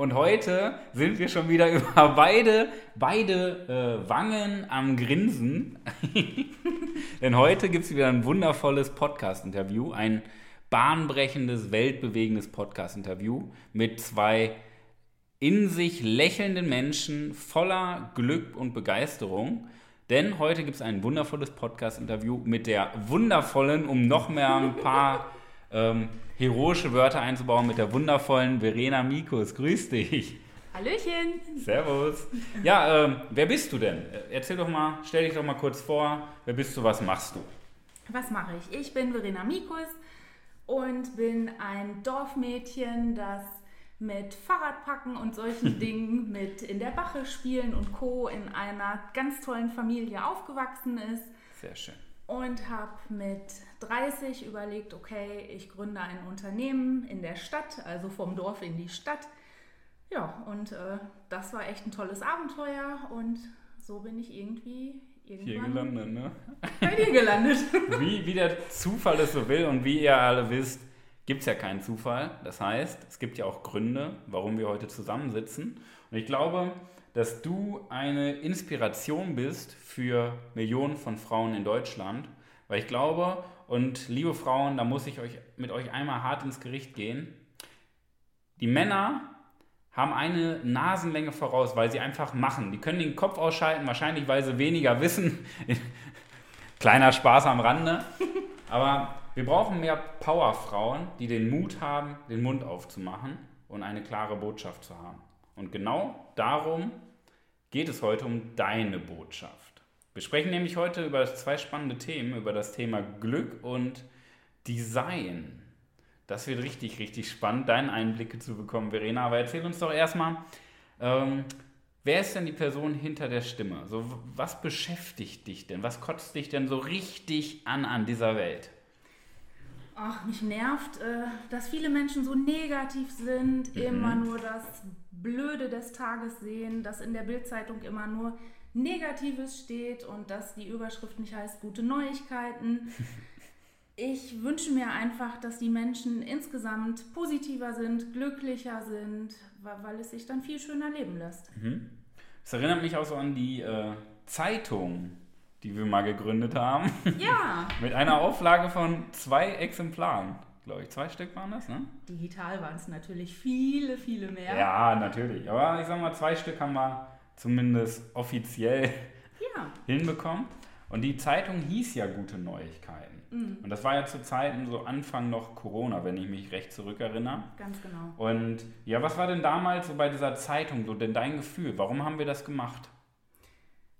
Und heute sind wir schon wieder über beide, beide äh, Wangen am Grinsen. Denn heute gibt es wieder ein wundervolles Podcast-Interview, ein bahnbrechendes, weltbewegendes Podcast-Interview mit zwei in sich lächelnden Menschen voller Glück und Begeisterung. Denn heute gibt es ein wundervolles Podcast-Interview mit der wundervollen, um noch mehr ein paar ähm, heroische Wörter einzubauen, mit der wundervollen Verena Mikus. Grüß dich. Hallöchen. Servus. Ja, ähm, wer bist du denn? Erzähl doch mal, stell dich doch mal kurz vor. Wer bist du, was machst du? Was mache ich? Ich bin Verena Mikus und bin ein Dorfmädchen, das mit Fahrradpacken und solchen Dingen, mit in der Bache spielen und Co. in einer ganz tollen Familie aufgewachsen ist. Sehr schön. Und habe mit 30 überlegt, okay, ich gründe ein Unternehmen in der Stadt, also vom Dorf in die Stadt. Ja, und äh, das war echt ein tolles Abenteuer und so bin ich irgendwie hier gelandet, ne? Bei dir gelandet. wie, wie der Zufall es so will und wie ihr alle wisst, gibt es ja keinen Zufall. Das heißt, es gibt ja auch Gründe, warum wir heute zusammensitzen. Und ich glaube, dass du eine Inspiration bist für Millionen von Frauen in Deutschland. Weil ich glaube, und liebe Frauen, da muss ich euch mit euch einmal hart ins Gericht gehen. Die Männer haben eine Nasenlänge voraus, weil sie einfach machen. Die können den Kopf ausschalten, wahrscheinlich weil sie weniger wissen. Kleiner Spaß am Rande. Aber wir brauchen mehr Powerfrauen, die den Mut haben, den Mund aufzumachen und eine klare Botschaft zu haben. Und genau darum geht es heute um deine Botschaft. Wir sprechen nämlich heute über zwei spannende Themen, über das Thema Glück und Design. Das wird richtig, richtig spannend, deine Einblicke zu bekommen, Verena. Aber erzähl uns doch erstmal, ähm, wer ist denn die Person hinter der Stimme? So, was beschäftigt dich denn? Was kotzt dich denn so richtig an an dieser Welt? Ach, mich nervt, äh, dass viele Menschen so negativ sind, mhm. immer nur das Blöde des Tages sehen, dass in der Bildzeitung immer nur Negatives steht und dass die Überschrift nicht heißt gute Neuigkeiten. Ich wünsche mir einfach, dass die Menschen insgesamt positiver sind, glücklicher sind, weil es sich dann viel schöner leben lässt. Mhm. Das erinnert mich auch so an die äh, Zeitung, die wir mal gegründet haben. Ja. Mit einer Auflage von zwei Exemplaren. Glaube ich, zwei Stück waren das, ne? Digital waren es natürlich viele, viele mehr. Ja, natürlich. Aber ich sag mal, zwei Stück haben wir zumindest offiziell ja. hinbekommen. Und die Zeitung hieß ja Gute Neuigkeiten. Mhm. Und das war ja zu Zeiten so Anfang noch Corona, wenn ich mich recht zurückerinnere. Ganz genau. Und ja, was war denn damals so bei dieser Zeitung so denn dein Gefühl? Warum haben wir das gemacht?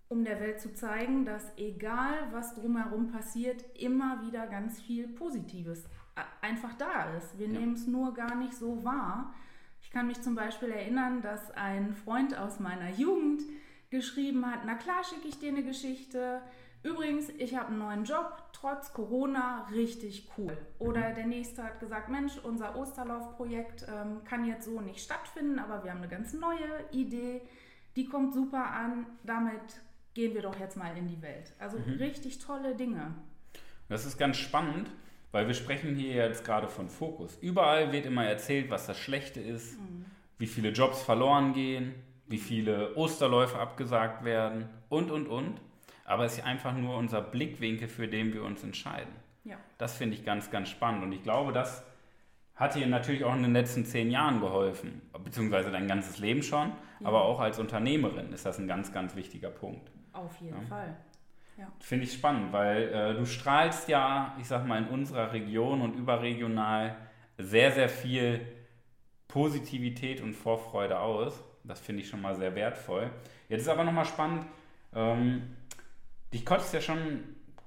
Um der Welt zu zeigen, dass egal was drumherum passiert, immer wieder ganz viel Positives einfach da ist. Wir ja. nehmen es nur gar nicht so wahr. Ich kann mich zum Beispiel erinnern, dass ein Freund aus meiner Jugend geschrieben hat, na klar schicke ich dir eine Geschichte. Übrigens, ich habe einen neuen Job, trotz Corona, richtig cool. Oder der nächste hat gesagt, Mensch, unser Osterlaufprojekt ähm, kann jetzt so nicht stattfinden, aber wir haben eine ganz neue Idee, die kommt super an, damit gehen wir doch jetzt mal in die Welt. Also mhm. richtig tolle Dinge. Das ist ganz spannend, weil wir sprechen hier jetzt gerade von Fokus. Überall wird immer erzählt, was das Schlechte ist, mhm. wie viele Jobs verloren gehen, wie viele Osterläufe abgesagt werden und, und, und. Aber es ist einfach nur unser Blickwinkel, für den wir uns entscheiden. Ja. Das finde ich ganz, ganz spannend. Und ich glaube, das hat dir natürlich auch in den letzten zehn Jahren geholfen, beziehungsweise dein ganzes Leben schon, ja. aber auch als Unternehmerin ist das ein ganz, ganz wichtiger Punkt. Auf jeden ja. Fall. Ja. Finde ich spannend, weil äh, du strahlst ja, ich sag mal, in unserer Region und überregional sehr, sehr viel Positivität und Vorfreude aus. Das finde ich schon mal sehr wertvoll. Jetzt ist aber nochmal spannend, ähm, dich kotzt ja schon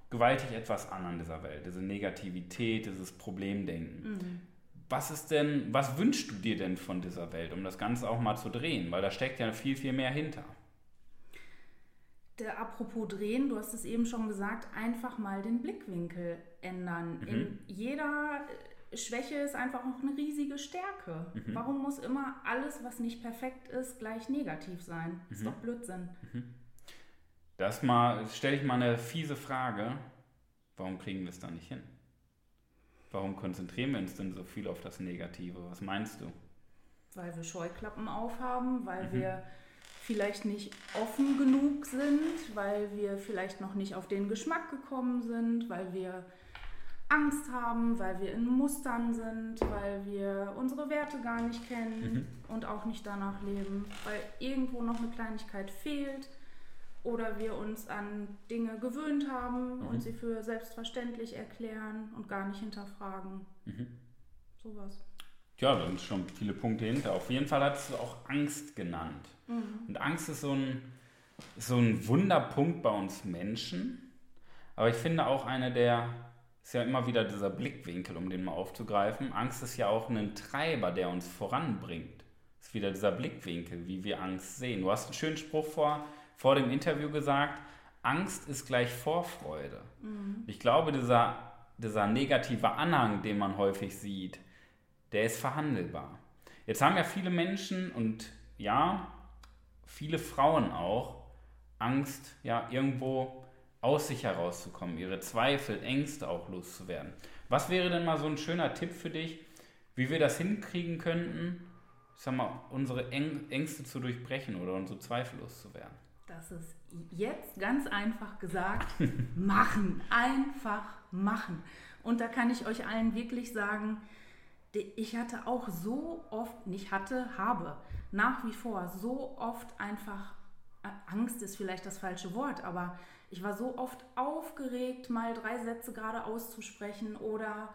gewaltig etwas an an dieser Welt, diese Negativität, dieses Problemdenken. Mhm. Was ist denn, was wünschst du dir denn von dieser Welt, um das Ganze auch mal zu drehen? Weil da steckt ja viel, viel mehr hinter Der, apropos drehen, du hast es eben schon gesagt, einfach mal den Blickwinkel ändern. Mhm. In jeder Schwäche ist einfach noch eine riesige Stärke. Mhm. Warum muss immer alles, was nicht perfekt ist, gleich negativ sein? Ist Mhm. doch Blödsinn. Das mal, stelle ich mal eine fiese Frage. Warum kriegen wir es da nicht hin? Warum konzentrieren wir uns denn so viel auf das Negative? Was meinst du? Weil wir Scheuklappen aufhaben, weil Mhm. wir vielleicht nicht offen genug sind, weil wir vielleicht noch nicht auf den Geschmack gekommen sind, weil wir Angst haben, weil wir in Mustern sind, weil wir unsere Werte gar nicht kennen und auch nicht danach leben, weil irgendwo noch eine Kleinigkeit fehlt oder wir uns an Dinge gewöhnt haben und sie für selbstverständlich erklären und gar nicht hinterfragen. Sowas. Ja, da sind schon viele Punkte hinter. Auf jeden Fall hast du auch Angst genannt. Und Angst ist so ein, so ein Wunderpunkt bei uns Menschen. Aber ich finde auch eine der, ist ja immer wieder dieser Blickwinkel, um den mal aufzugreifen. Angst ist ja auch ein Treiber, der uns voranbringt. Ist wieder dieser Blickwinkel, wie wir Angst sehen. Du hast einen schönen Spruch vor, vor dem Interview gesagt, Angst ist gleich Vorfreude. Ich glaube, dieser, dieser negative Anhang, den man häufig sieht, der ist verhandelbar. Jetzt haben ja viele Menschen und ja, viele Frauen auch Angst, ja, irgendwo aus sich herauszukommen, ihre Zweifel, Ängste auch loszuwerden. Was wäre denn mal so ein schöner Tipp für dich, wie wir das hinkriegen könnten, ich sag mal, unsere Äng Ängste zu durchbrechen oder unsere Zweifel loszuwerden? Das ist jetzt ganz einfach gesagt, machen. Einfach machen. Und da kann ich euch allen wirklich sagen, ich hatte auch so oft, nicht hatte, habe, nach wie vor so oft einfach, äh, Angst ist vielleicht das falsche Wort, aber ich war so oft aufgeregt, mal drei Sätze gerade auszusprechen oder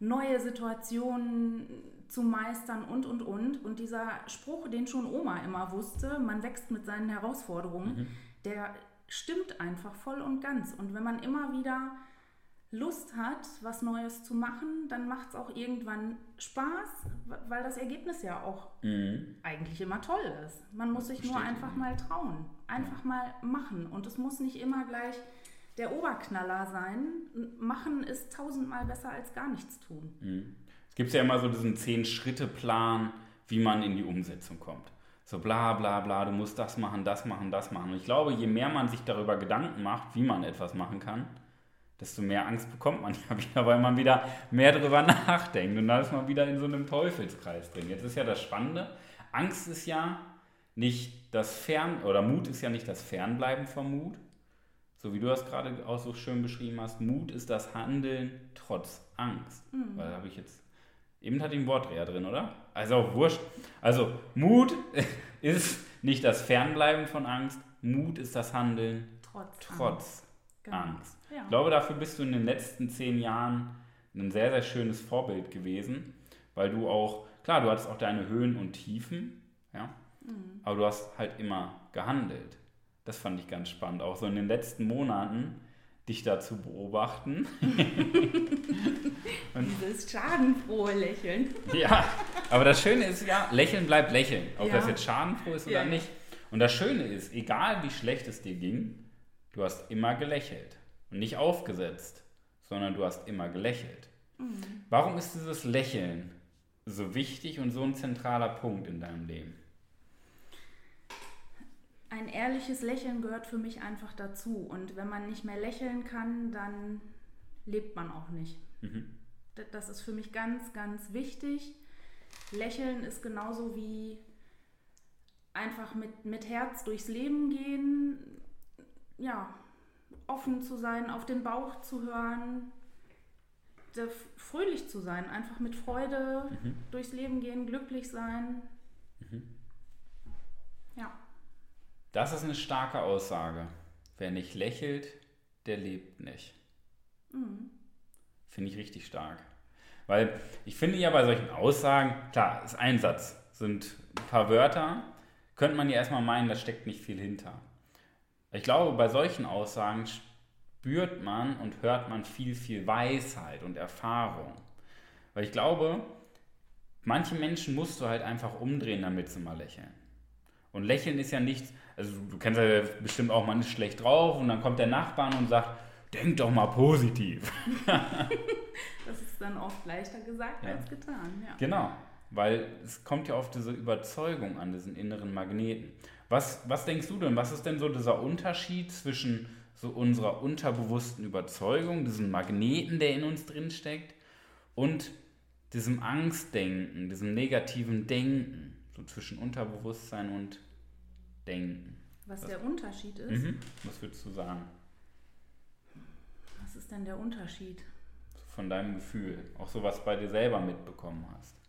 neue Situationen zu meistern und, und, und. Und dieser Spruch, den schon Oma immer wusste, man wächst mit seinen Herausforderungen, der stimmt einfach voll und ganz. Und wenn man immer wieder Lust hat, was Neues zu machen, dann macht es auch irgendwann Spaß, weil das Ergebnis ja auch eigentlich immer toll ist. Man muss sich nur einfach mal trauen, einfach mal machen. Und es muss nicht immer gleich der Oberknaller sein. Machen ist tausendmal besser als gar nichts tun. Es gibt ja immer so diesen Zehn-Schritte-Plan, wie man in die Umsetzung kommt. So bla bla bla, du musst das machen, das machen, das machen. Und ich glaube, je mehr man sich darüber Gedanken macht, wie man etwas machen kann, desto mehr Angst bekommt man ja wieder, weil man wieder mehr darüber nachdenkt. Und da ist man wieder in so einem Teufelskreis drin. Jetzt ist ja das Spannende, Angst ist ja nicht das Fern, oder Mut ist ja nicht das Fernbleiben vom Mut, so wie du das gerade auch so schön beschrieben hast, Mut ist das Handeln trotz Angst. Weil da habe ich jetzt. Eben hatte ich ein Wortdreher drin, oder? Also auch wurscht. Also Mut ist nicht das Fernbleiben von Angst, Mut ist das Handeln Trotz. trotz Genau. Angst. Ja. Ich glaube, dafür bist du in den letzten zehn Jahren ein sehr, sehr schönes Vorbild gewesen, weil du auch, klar, du hattest auch deine Höhen und Tiefen, ja, Mhm. aber du hast halt immer gehandelt. Das fand ich ganz spannend, auch so in den letzten Monaten dich da zu beobachten. Dieses schadenfrohe Lächeln. ja, aber das Schöne ist ja, Lächeln bleibt Lächeln, ob Ja. das jetzt schadenfroh ist oder Ja, ja. nicht. Und das Schöne ist, egal wie schlecht es dir ging, du hast immer gelächelt. Und nicht aufgesetzt, sondern du hast immer gelächelt. Mhm. Warum ist dieses Lächeln so wichtig und so ein zentraler Punkt in deinem Leben? Ein ehrliches Lächeln gehört für mich einfach dazu. Und wenn man nicht mehr lächeln kann, dann lebt man auch nicht. D- Das ist für mich ganz, ganz wichtig. Lächeln ist genauso wie einfach mit, mit Herz durchs Leben gehen. Ja, offen zu sein, auf den Bauch zu hören, fröhlich zu sein, einfach mit Freude durchs Leben gehen, glücklich sein. Ja. Das ist eine starke Aussage. Wer nicht lächelt, der lebt nicht. Finde ich richtig stark. Weil ich finde ja bei solchen Aussagen, klar, ist ein Satz, sind ein paar Wörter, könnte man ja erstmal meinen, da steckt nicht viel hinter. Ich glaube, bei solchen Aussagen spürt man und hört man viel, viel Weisheit und Erfahrung. Weil ich glaube, manche Menschen musst du halt einfach umdrehen, damit sie mal lächeln. Und lächeln ist ja nichts, also du, kennst ja bestimmt auch, man ist schlecht drauf und dann kommt der Nachbarn und sagt, denk doch mal positiv. das ist dann oft leichter gesagt ja. als getan. Ja. Genau, weil es kommt ja auf diese Überzeugung an, diesen inneren Magneten. Was, was denkst du denn, was ist denn so dieser Unterschied zwischen so unserer unterbewussten Überzeugung, diesem Magneten, der in uns drin steckt, und diesem Angstdenken, diesem negativen Denken, so zwischen Unterbewusstsein und Denken? Was, was der Unterschied ist? Mhm. Was würdest du sagen? Was ist denn der Unterschied? Von deinem Gefühl, auch so was bei dir selber mitbekommen hast.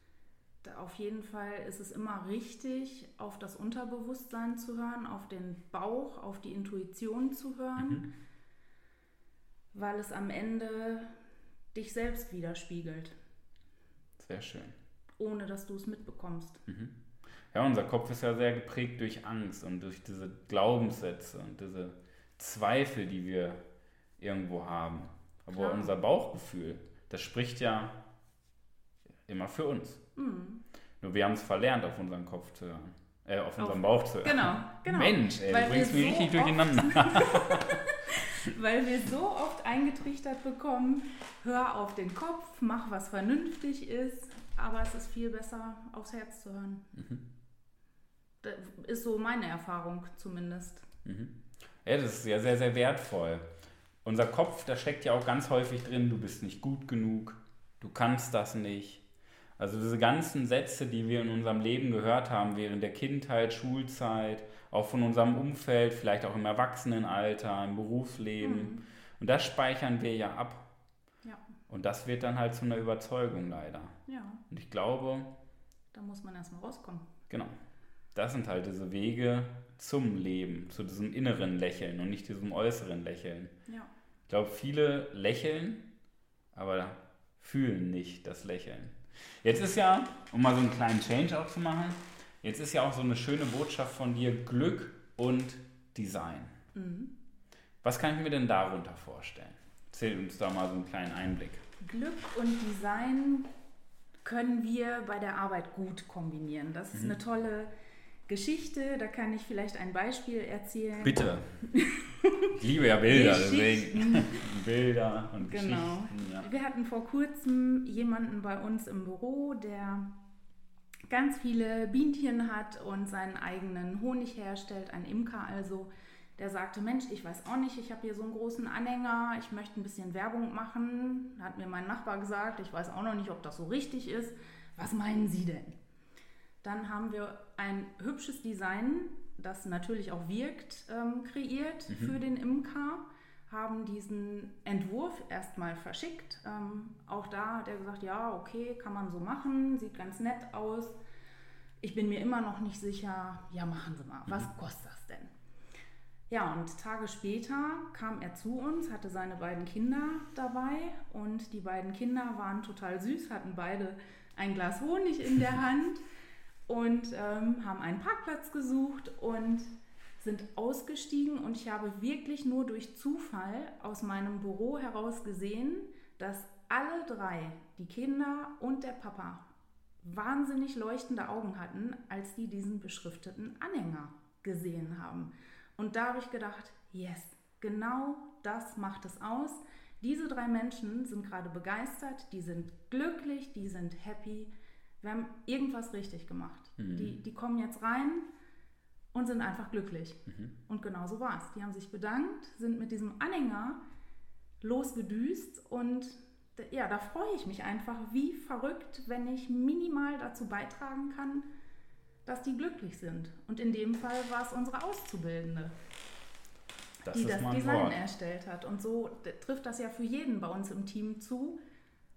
Auf jeden Fall ist es immer richtig, auf das Unterbewusstsein zu hören, auf den Bauch, auf die Intuition zu hören, mhm. weil es am Ende dich selbst widerspiegelt. Sehr schön. Ohne dass du es mitbekommst. Mhm. Ja, unser Kopf ist ja sehr geprägt durch Angst und durch diese Glaubenssätze und diese Zweifel, die wir irgendwo haben. Aber Klar. unser Bauchgefühl, das spricht ja immer für uns. Mhm. Nur wir haben es verlernt, auf unseren Kopf zu hören. Äh, auf, unseren Bauch zu hören. Genau, genau. Mensch, ey, du bringst mich so richtig durcheinander. weil wir so oft eingetrichtert bekommen, hör auf den Kopf, mach was vernünftig ist, aber es ist viel besser, aufs Herz zu hören. Mhm. Das ist so meine Erfahrung zumindest. Mhm. Ja, das ist ja sehr, sehr wertvoll. Unser Kopf, da steckt ja auch ganz häufig drin, du bist nicht gut genug, du kannst das nicht, also diese ganzen Sätze, die wir in unserem Leben gehört haben, während der Kindheit, Schulzeit, auch von unserem Umfeld, vielleicht auch im Erwachsenenalter, im Berufsleben. Mhm. Und das speichern wir ja ab. Ja. Und das wird dann halt zu einer Überzeugung leider. Ja. Und ich glaube. Da muss man erstmal rauskommen. Genau. Das sind halt diese Wege zum Leben, zu diesem inneren Lächeln und nicht diesem äußeren Lächeln. Ja. Ich glaube, viele lächeln, aber fühlen nicht das Lächeln. Jetzt ist ja, um mal so einen kleinen Change auch zu machen, jetzt ist ja auch so eine schöne Botschaft von dir, Glück und Design. Mhm. Was kann ich mir denn darunter vorstellen? Erzähl uns da mal so einen kleinen Einblick. Glück und Design können wir bei der Arbeit gut kombinieren. Das ist mhm. eine tolle Geschichte, da kann ich vielleicht ein Beispiel erzählen. Bitte. Ich liebe ja Bilder, deswegen. Bilder und genau. Geschichten. Ja. Wir hatten vor kurzem jemanden bei uns im Büro, der ganz viele Bienchen hat und seinen eigenen Honig herstellt, ein Imker also. Der sagte, Mensch, ich weiß auch nicht, ich habe hier so einen großen Anhänger, ich möchte ein bisschen Werbung machen. Hat mir mein Nachbar gesagt, ich weiß auch noch nicht, ob das so richtig ist. Was meinen Sie denn? Dann haben wir ein hübsches Design, das natürlich auch wirkt, ähm, kreiert mhm. für den Imker. Haben diesen Entwurf erstmal verschickt. Ähm, auch da hat er gesagt, ja, okay, kann man so machen, sieht ganz nett aus. Ich bin mir immer noch nicht sicher, ja, machen Sie mal, was mhm. kostet das denn? Ja, und Tage später kam er zu uns, hatte seine beiden Kinder dabei und die beiden Kinder waren total süß, hatten beide ein Glas Honig in der Hand und ähm, haben einen Parkplatz gesucht und sind ausgestiegen und ich habe wirklich nur durch Zufall aus meinem Büro heraus gesehen, dass alle drei, die Kinder und der Papa, wahnsinnig leuchtende Augen hatten, als die diesen beschrifteten Anhänger gesehen haben. Und da habe ich gedacht, yes, genau das macht es aus. Diese drei Menschen sind gerade begeistert, die sind glücklich, die sind happy wir haben irgendwas richtig gemacht. Mhm. Die, die kommen jetzt rein und sind einfach glücklich. Mhm. Und genau so war es. Die haben sich bedankt, sind mit diesem Anhänger losgedüst und ja, da freue ich mich einfach wie verrückt, wenn ich minimal dazu beitragen kann, dass die glücklich sind. Und in dem Fall war es unsere Auszubildende, das die das Design Wort. erstellt hat. Und so trifft das ja für jeden bei uns im Team zu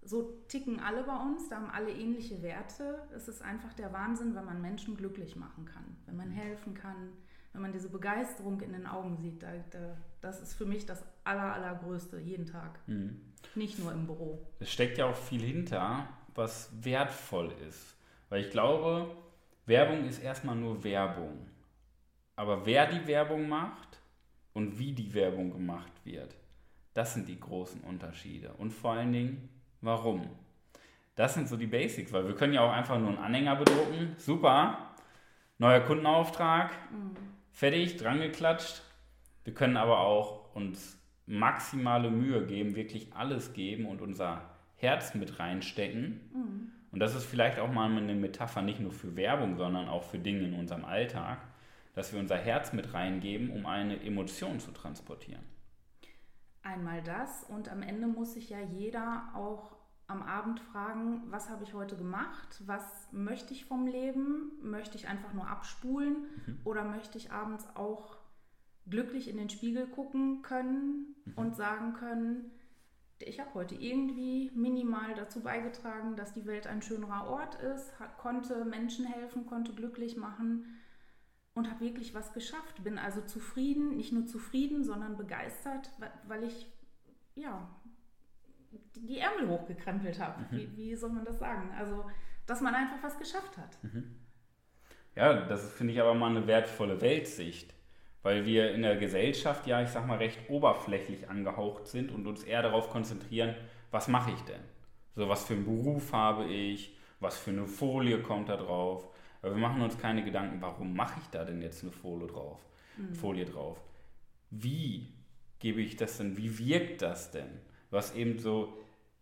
so ticken alle bei uns, da haben alle ähnliche Werte. Es ist einfach der Wahnsinn, wenn man Menschen glücklich machen kann, wenn man helfen kann, wenn man diese Begeisterung in den Augen sieht. Da, da, das ist für mich das Aller, Allergrößte jeden Tag. Mhm. Nicht nur im Büro. Es steckt ja auch viel hinter, was wertvoll ist. Weil ich glaube, Werbung ist erstmal nur Werbung. Aber wer die Werbung macht und wie die Werbung gemacht wird, das sind die großen Unterschiede. Und vor allen Dingen, Warum? Das sind so die Basics, weil wir können ja auch einfach nur einen Anhänger bedrucken. Super, neuer Kundenauftrag. Mhm. fertig, dran geklatscht. Wir können aber auch uns maximale Mühe geben, wirklich alles geben und unser Herz mit reinstecken. Mhm. Und das ist vielleicht auch mal eine Metapher nicht nur für Werbung, sondern auch für Dinge in unserem Alltag, dass wir unser Herz mit reingeben, um eine Emotion zu transportieren. Einmal das. Und am Ende muss sich ja jeder auch am Abend fragen, was habe ich heute gemacht, was möchte ich vom Leben, möchte ich einfach nur abspulen? Mhm. oder möchte ich abends auch glücklich in den Spiegel gucken können mhm. und sagen können, ich habe heute irgendwie minimal dazu beigetragen, dass die Welt ein schönerer Ort ist, konnte Menschen helfen, konnte glücklich machen und habe wirklich was geschafft. Bin also zufrieden, nicht nur zufrieden, sondern begeistert, weil ich ja die Ärmel hochgekrempelt habe. Mhm. Wie, wie, soll man das sagen? Also, dass man einfach was geschafft hat. Mhm. Ja, das finde ich aber mal eine wertvolle Weltsicht weil wir in der Gesellschaft ja, ich sag mal, recht oberflächlich angehaucht sind und uns eher darauf konzentrieren, was mache ich denn? So, was für einen Beruf habe ich? Was für eine Folie kommt da drauf? Aber wir machen uns keine Gedanken, warum mache ich da denn jetzt eine Folie drauf? Mhm. Folie drauf? Wie gebe ich das denn? Wie wirkt das denn? Was eben so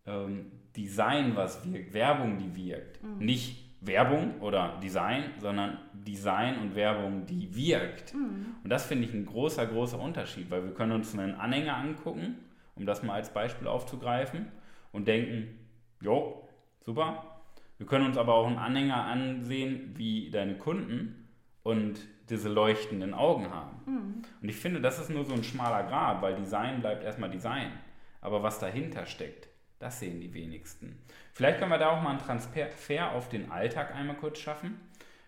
ähm, Design, was wirkt, Werbung, die wirkt. Mhm. Nicht Werbung oder Design, sondern Design und Werbung, die wirkt. Mhm. Und das finde ich ein großer, großer Unterschied, weil wir können uns einen Anhänger angucken, um das mal als Beispiel aufzugreifen, und denken, jo, super. Wir können uns aber auch einen Anhänger ansehen, wie deine Kunden und diese leuchtenden Augen haben. Mhm. Und ich finde, das ist nur so ein schmaler Grad, weil Design bleibt erstmal Design. Aber was dahinter steckt, das sehen die wenigsten. Vielleicht können wir da auch mal einen Transfer auf den Alltag einmal kurz schaffen.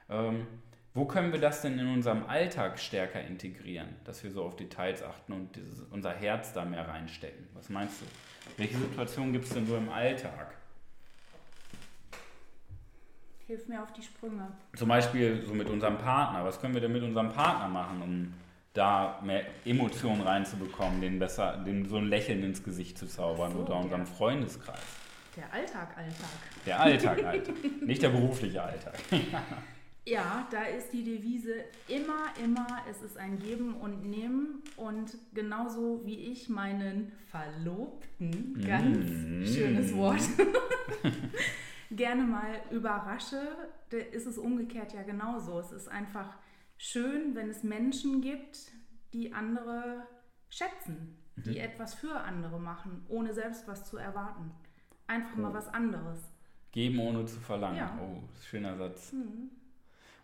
Ähm, wo können wir das denn in unserem Alltag stärker integrieren, dass wir so auf Details achten und dieses, unser Herz da mehr reinstecken? Was meinst du? Welche Situationen gibt es denn so im Alltag? Hilf mir auf die Sprünge. Zum Beispiel so mit unserem Partner. Was können wir denn mit unserem Partner machen, um da mehr Emotionen reinzubekommen, den besser, den so ein Lächeln ins Gesicht zu zaubern so, oder unserem Freundeskreis. Der Alltag, Alltag. Der Alltag, Alltag. Nicht der berufliche Alltag. ja, da ist die Devise immer, immer, es ist ein Geben und Nehmen. Und genauso wie ich meinen Verlobten, ganz mm. schönes Wort, gerne mal überrasche, ist es umgekehrt ja genauso. Es ist einfach schön, wenn es Menschen gibt, die andere schätzen, die mhm. etwas für andere machen, ohne selbst was zu erwarten. Einfach oh. mal was anderes. Geben ohne zu verlangen. Ja. Oh, schöner Satz. Mhm.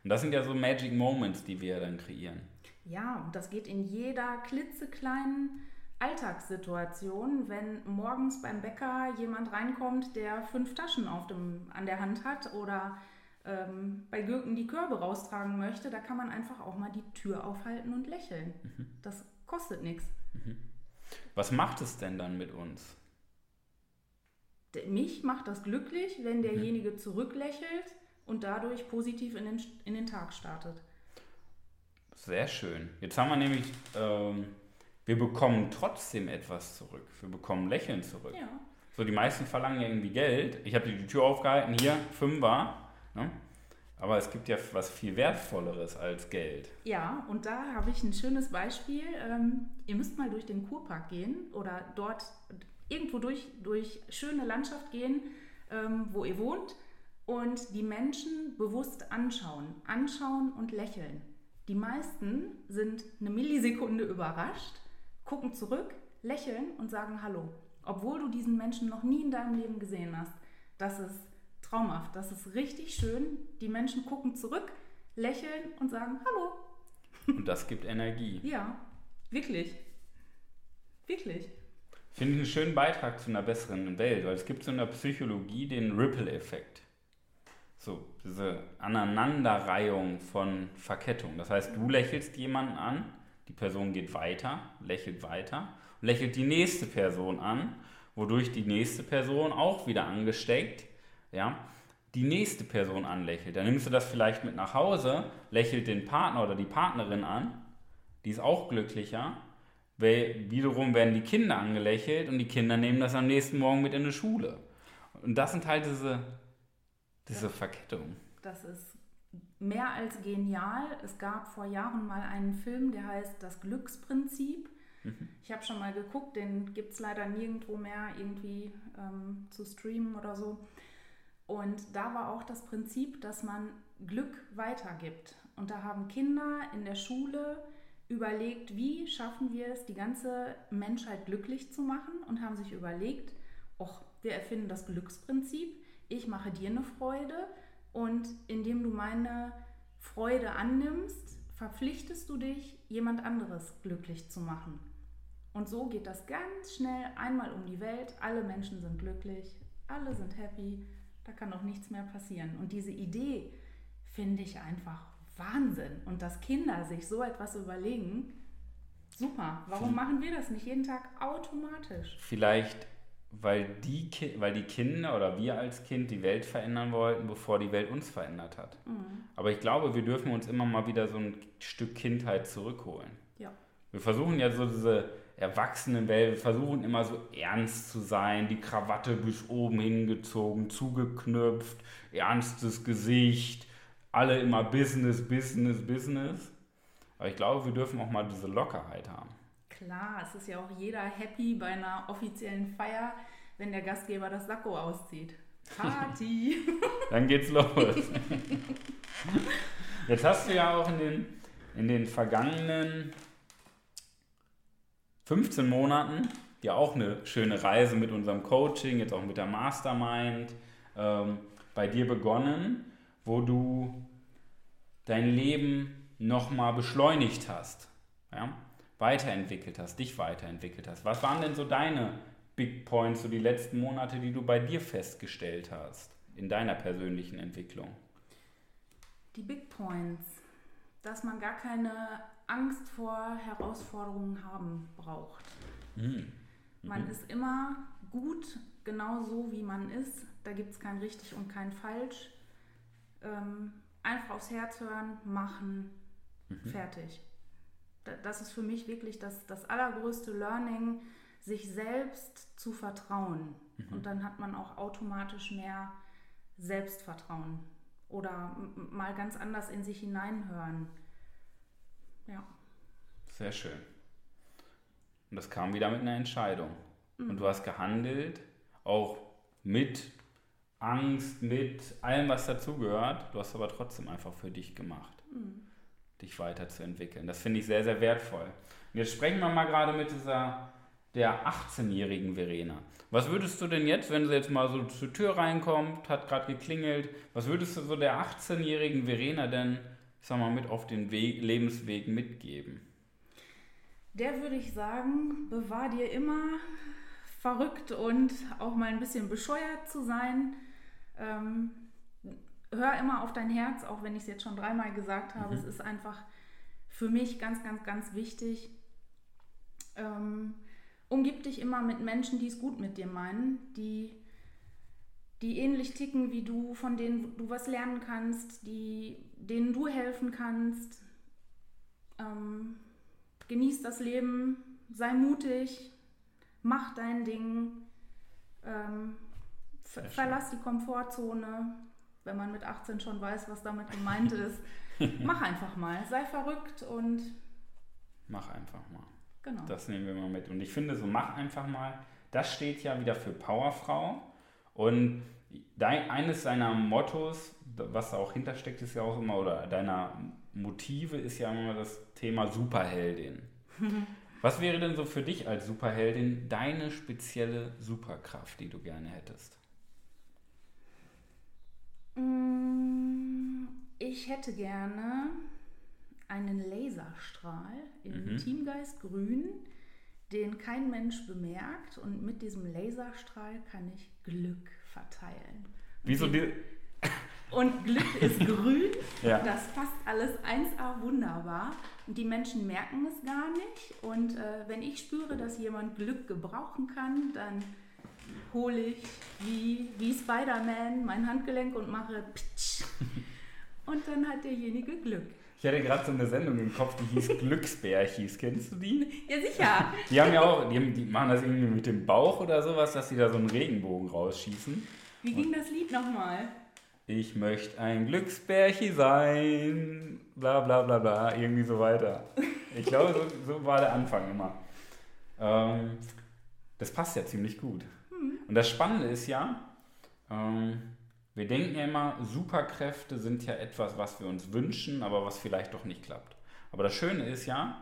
Und das sind ja so Magic Moments, die wir dann kreieren. Ja, und das geht in jeder klitzekleinen Alltagssituation, wenn morgens beim Bäcker jemand reinkommt, der fünf Taschen auf dem, an der Hand hat oder ähm, bei Gürken die Körbe raustragen möchte, da kann man einfach auch mal die Tür aufhalten und lächeln. Mhm. Das kostet nichts. Mhm. Was macht es denn dann mit uns? Mich macht das glücklich, wenn mhm. derjenige mhm. zurücklächelt und dadurch positiv in den, in den Tag startet. Sehr schön. Jetzt haben wir nämlich, ähm, wir bekommen trotzdem etwas zurück. Wir bekommen Lächeln zurück. Ja. So, die meisten verlangen ja irgendwie Geld. Ich habe dir die Tür aufgehalten, hier, Fünfer. Ne? Aber es gibt ja was viel Wertvolleres als Geld. Ja, und da habe ich ein schönes Beispiel. Ähm, ihr müsst mal durch den Kurpark gehen oder dort irgendwo durch, durch schöne Landschaft gehen, ähm, wo ihr wohnt und die Menschen bewusst anschauen. Anschauen und lächeln. Die meisten sind eine Millisekunde überrascht, gucken zurück, lächeln und sagen Hallo. Obwohl du diesen Menschen noch nie in deinem Leben gesehen hast. Das ist traumhaft. Das ist richtig schön. Die Menschen gucken zurück, lächeln und sagen Hallo. Und das gibt Energie. ja, wirklich. Wirklich. Finde ich einen schönen Beitrag zu einer besseren Welt, weil es gibt so in der Psychologie den Ripple-Effekt. So, diese Aneinanderreihung von Verkettung. Das heißt, du lächelst jemanden an, die Person geht weiter, lächelt weiter und lächelt die nächste Person an, wodurch die nächste Person auch wieder angesteckt ja, die nächste Person anlächelt. Dann nimmst du das vielleicht mit nach Hause, lächelt den Partner oder die Partnerin an, die ist auch glücklicher. Weil wiederum werden die Kinder angelächelt und die Kinder nehmen das am nächsten Morgen mit in die Schule. Und das sind halt diese, diese ja. Verkettung. Das ist mehr als genial. Es gab vor Jahren mal einen Film, der heißt Das Glücksprinzip. Mhm. Ich habe schon mal geguckt, den gibt es leider nirgendwo mehr irgendwie ähm, zu streamen oder so. Und da war auch das Prinzip, dass man Glück weitergibt. Und da haben Kinder in der Schule überlegt, wie schaffen wir es, die ganze Menschheit glücklich zu machen und haben sich überlegt, och, wir erfinden das Glücksprinzip, ich mache dir eine Freude und indem du meine Freude annimmst, verpflichtest du dich, jemand anderes glücklich zu machen. Und so geht das ganz schnell einmal um die Welt. Alle Menschen sind glücklich, alle sind happy, da kann auch nichts mehr passieren. Und diese Idee finde ich einfach Wahnsinn. Und dass Kinder sich so etwas überlegen, super. Warum machen wir das nicht jeden Tag automatisch? Vielleicht weil die, weil die Kinder oder wir als Kind die Welt verändern wollten, bevor die Welt uns verändert hat. Mhm. Aber ich glaube, wir dürfen uns immer mal wieder so ein Stück Kindheit zurückholen. Ja. Wir versuchen ja so diese Erwachsenenwelt, wir versuchen immer so ernst zu sein, die Krawatte bis oben hingezogen, zugeknüpft, ernstes Gesicht, alle immer Business, Business, Business. Aber ich glaube, wir dürfen auch mal diese Lockerheit haben. Klar, es ist ja auch jeder happy bei einer offiziellen Feier, wenn der Gastgeber das Sakko auszieht. Party! Dann geht's los. Jetzt hast du ja auch in den, in den vergangenen 15 Monaten ja auch eine schöne Reise mit unserem Coaching, jetzt auch mit der Mastermind ähm, bei dir begonnen, wo du dein Leben nochmal beschleunigt hast. Ja? Weiterentwickelt hast, dich weiterentwickelt hast. Was waren denn so deine Big Points, so die letzten Monate, die du bei dir festgestellt hast in deiner persönlichen Entwicklung? Die Big Points, dass man gar keine Angst vor Herausforderungen haben braucht. Mhm. Man mhm. ist immer gut, genau so wie man ist. Da gibt es kein richtig und kein falsch. Ähm, einfach aufs Herz hören, machen, mhm. fertig das ist für mich wirklich das, das allergrößte Learning, sich selbst zu vertrauen. Mhm. Und dann hat man auch automatisch mehr Selbstvertrauen oder mal ganz anders in sich hineinhören. Ja. Sehr schön. Und das kam wieder mit einer Entscheidung. Mhm. Und du hast gehandelt, auch mit Angst, mit allem, was dazugehört. Du hast aber trotzdem einfach für dich gemacht. Mhm dich weiterzuentwickeln. Das finde ich sehr, sehr wertvoll. Und jetzt sprechen wir mal gerade mit dieser der 18-jährigen Verena. Was würdest du denn jetzt, wenn sie jetzt mal so zur Tür reinkommt, hat gerade geklingelt, was würdest du so der 18-jährigen Verena denn, ich sag mal, mit auf den Weg, Lebensweg mitgeben? Der würde ich sagen, bewahr dir immer verrückt und auch mal ein bisschen bescheuert zu sein. Ähm, hör immer auf dein Herz, auch wenn ich es jetzt schon dreimal gesagt habe. Mhm. Es ist einfach für mich ganz, ganz, ganz wichtig. Ähm, umgib dich immer mit Menschen, die es gut mit dir meinen, die, die ähnlich ticken wie du, von denen du was lernen kannst, die, denen du helfen kannst. Ähm, genieß das Leben, sei mutig, mach dein Ding, ähm, verlass die Komfortzone, wenn man mit 18 schon weiß, was damit gemeint ist. Mach einfach mal, sei verrückt und. Mach einfach mal. Genau. Das nehmen wir mal mit. Und ich finde, so mach einfach mal, das steht ja wieder für Powerfrau. Und dein, eines deiner Mottos, was da auch hintersteckt, ist ja auch immer, oder deiner Motive ist ja immer das Thema Superheldin. was wäre denn so für dich als Superheldin deine spezielle Superkraft, die du gerne hättest? Mm, ich hätte gerne einen Laserstrahl in mhm. Teamgeist Grün, den kein Mensch bemerkt. Und mit diesem Laserstrahl kann ich Glück verteilen. Wieso die? Und Glück ist grün. ja. Das passt alles 1A wunderbar. Und die Menschen merken es gar nicht. Und äh, wenn ich spüre, dass jemand Glück gebrauchen kann, dann hole ich wie, wie Spider-Man mein Handgelenk und mache Pitsch. Und dann hat derjenige Glück. Ich hatte gerade so eine Sendung im Kopf, die hieß Glücksbärchis. Kennst du die? Ja, sicher. Die haben ja auch, die, haben, die, machen das irgendwie mit dem Bauch oder sowas, dass sie da so einen Regenbogen rausschießen. Wie ging und das Lied nochmal? ich möchte ein Glücksbärchi sein, bla bla bla bla, irgendwie so weiter. Ich glaube, so, so war der Anfang immer. Ähm, das passt ja ziemlich gut. Und das Spannende ist ja, ähm, wir denken ja immer, Superkräfte sind ja etwas, was wir uns wünschen, aber was vielleicht doch nicht klappt. Aber das Schöne ist ja,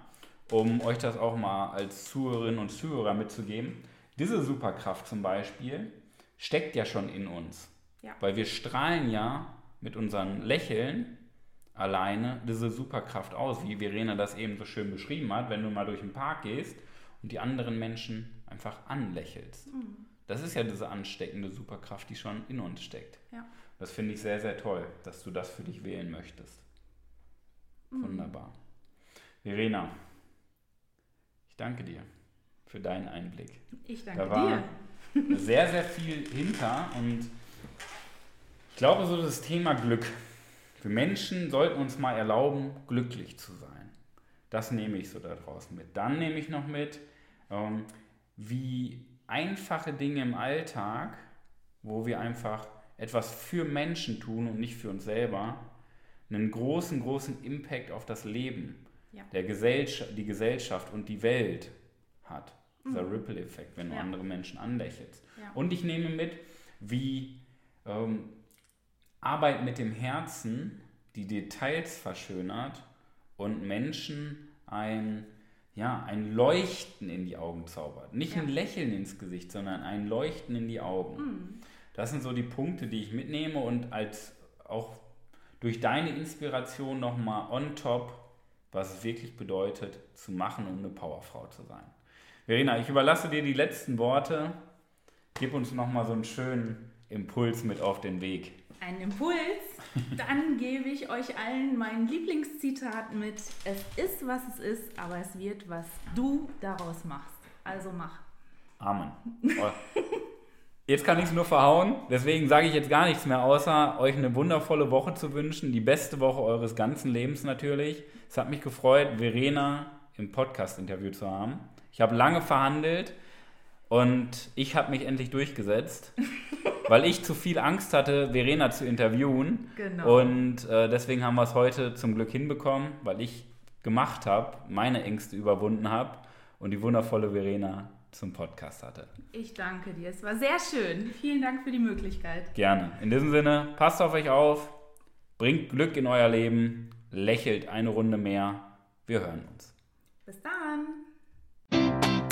um euch das auch mal als Zuhörerinnen und Zuhörer mitzugeben, diese Superkraft zum Beispiel steckt ja schon in uns. Ja. Weil wir strahlen ja mit unseren Lächeln alleine diese Superkraft aus, wie Verena das eben so schön beschrieben hat, wenn du mal durch den Park gehst und die anderen Menschen einfach anlächelst. Mhm. Das ist ja diese ansteckende Superkraft, die schon in uns steckt. Ja. Das finde ich sehr, sehr toll, dass du das für dich wählen möchtest. Mhm. Wunderbar. Verena, ich danke dir für deinen Einblick. Ich danke da war dir. sehr, sehr viel hinter und ich glaube, so das Thema Glück. Wir Menschen sollten uns mal erlauben, glücklich zu sein. Das nehme ich so daraus mit. Dann nehme ich noch mit, ähm, wie einfache Dinge im Alltag, wo wir einfach etwas für Menschen tun und nicht für uns selber, einen großen, großen Impact auf das Leben, ja. der Gesellschaft, die Gesellschaft und die Welt hat. Dieser mhm. Ripple-Effekt, wenn du ja. andere Menschen anlächelst. Ja. Und ich nehme mit, wie ähm, Arbeit mit dem Herzen die Details verschönert und Menschen ein ja, ein Leuchten in die Augen zaubert. Nicht ja. ein Lächeln ins Gesicht, sondern ein Leuchten in die Augen. Mhm. Das sind so die Punkte, die ich mitnehme und als auch durch deine Inspiration nochmal on top, was es wirklich bedeutet, zu machen, um eine Powerfrau zu sein. Verena, ich überlasse dir die letzten Worte. Gib uns nochmal so einen schönen Impuls mit auf den Weg einen Impuls, dann gebe ich euch allen mein Lieblingszitat mit. Es ist, was es ist, aber es wird, was du daraus machst. Also mach. Amen. Jetzt kann ich es nur verhauen, deswegen sage ich jetzt gar nichts mehr, außer euch eine wundervolle Woche zu wünschen, die beste Woche eures ganzen Lebens natürlich. Es hat mich gefreut, Verena im Podcast-Interview zu haben. Ich habe lange verhandelt und ich habe mich endlich durchgesetzt. weil ich zu viel Angst hatte, Verena zu interviewen. Genau. Und äh, deswegen haben wir es heute zum Glück hinbekommen, weil ich gemacht habe, meine Ängste überwunden habe und die wundervolle Verena zum Podcast hatte. Ich danke dir. Es war sehr schön. Vielen Dank für die Möglichkeit. Gerne. In diesem Sinne, passt auf euch auf, bringt Glück in euer Leben, lächelt eine Runde mehr. Wir hören uns.